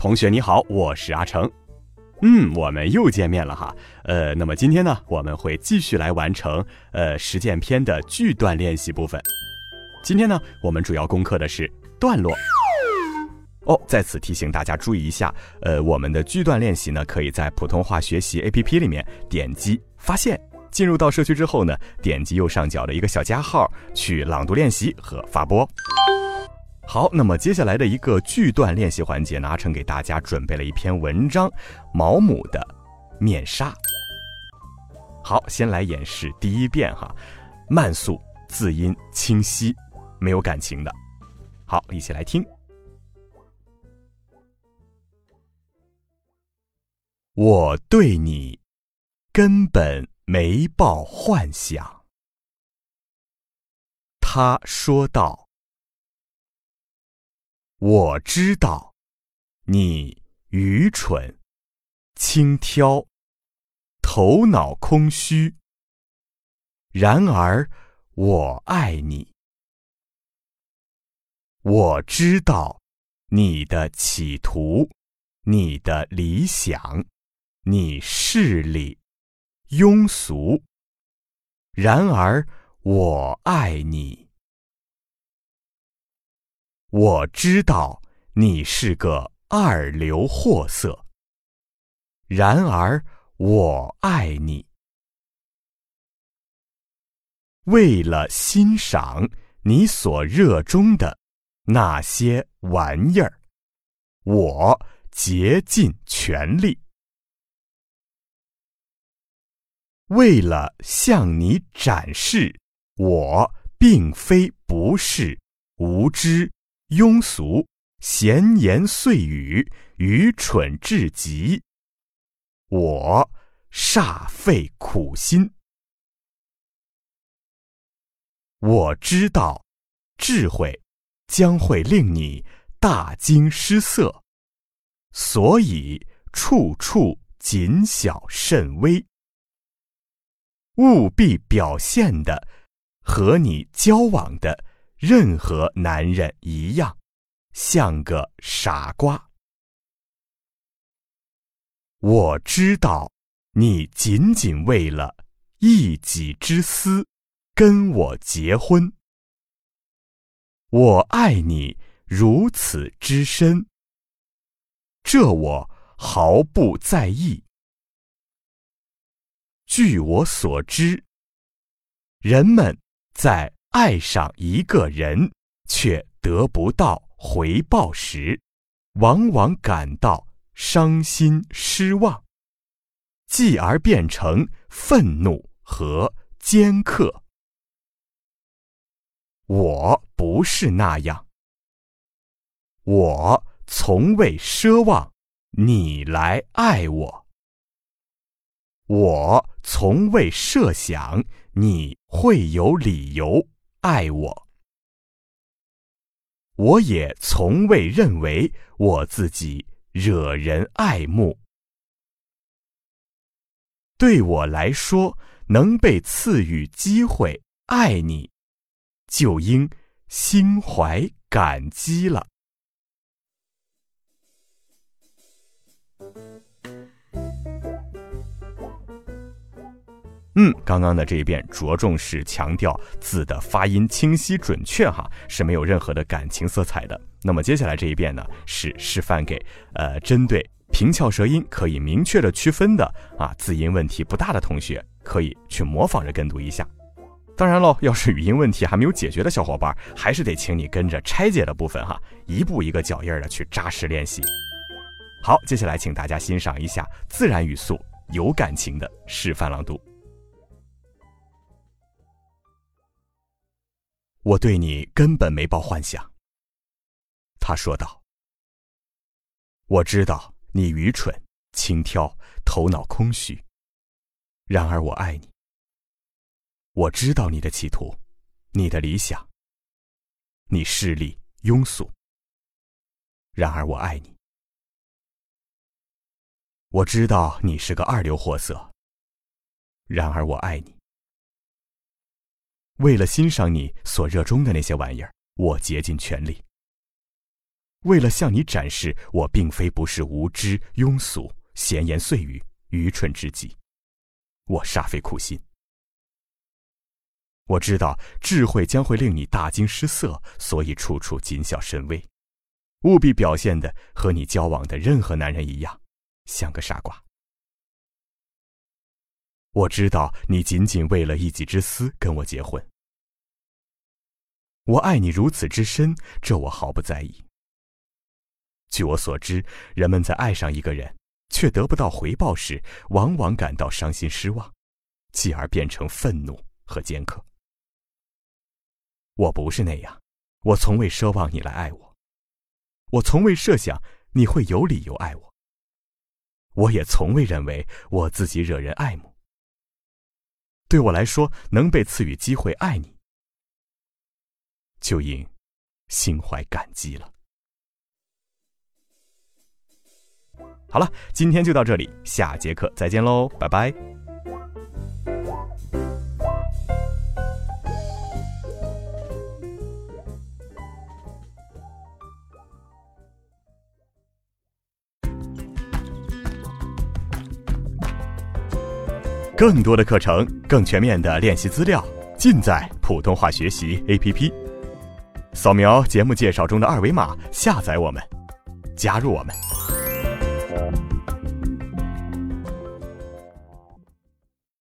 同学你好，我是阿成。嗯，我们又见面了哈。呃，那么今天呢，我们会继续来完成呃实践篇的句段练习部分。今天呢，我们主要攻克的是段落。哦，在此提醒大家注意一下，呃，我们的句段练习呢，可以在普通话学习 APP 里面点击发现，进入到社区之后呢，点击右上角的一个小加号去朗读练习和发播。好，那么接下来的一个句段练习环节，拿成给大家准备了一篇文章，《毛姆的面纱》。好，先来演示第一遍哈，慢速，字音清晰，没有感情的。好，一起来听。我对你根本没抱幻想，他说道。我知道，你愚蠢、轻佻、头脑空虚。然而，我爱你。我知道你的企图、你的理想、你势力、庸俗。然而，我爱你。我知道你是个二流货色，然而我爱你。为了欣赏你所热衷的那些玩意儿，我竭尽全力。为了向你展示，我并非不是无知。庸俗、闲言碎语、愚蠢至极，我煞费苦心。我知道，智慧将会令你大惊失色，所以处处谨小慎微，务必表现的和你交往的。任何男人一样，像个傻瓜。我知道，你仅仅为了一己之私跟我结婚。我爱你如此之深，这我毫不在意。据我所知，人们在。爱上一个人却得不到回报时，往往感到伤心失望，继而变成愤怒和尖刻。我不是那样，我从未奢望你来爱我，我从未设想你会有理由。爱我，我也从未认为我自己惹人爱慕。对我来说，能被赐予机会爱你，就应心怀感激了。嗯，刚刚的这一遍着重是强调字的发音清晰准确哈，是没有任何的感情色彩的。那么接下来这一遍呢，是示范给呃针对平翘舌音可以明确的区分的啊字音问题不大的同学，可以去模仿着跟读一下。当然喽，要是语音问题还没有解决的小伙伴，还是得请你跟着拆解的部分哈，一步一个脚印的去扎实练习。好，接下来请大家欣赏一下自然语速有感情的示范朗读。我对你根本没抱幻想。”他说道。我知道你愚蠢、轻佻、头脑空虚。然而我爱你。我知道你的企图，你的理想。你势利、庸俗。然而我爱你。我知道你是个二流货色。然而我爱你。为了欣赏你所热衷的那些玩意儿，我竭尽全力。为了向你展示我并非不是无知、庸俗、闲言碎语、愚蠢之极，我煞费苦心。我知道智慧将会令你大惊失色，所以处处谨小慎微，务必表现的和你交往的任何男人一样，像个傻瓜。我知道你仅仅为了一己之私跟我结婚，我爱你如此之深，这我毫不在意。据我所知，人们在爱上一个人却得不到回报时，往往感到伤心失望，继而变成愤怒和尖刻。我不是那样，我从未奢望你来爱我，我从未设想你会有理由爱我，我也从未认为我自己惹人爱慕。对我来说，能被赐予机会爱你，就应心怀感激了。好了，今天就到这里，下节课再见喽，拜拜。更多的课程，更全面的练习资料，尽在普通话学习 APP。扫描节目介绍中的二维码，下载我们，加入我们。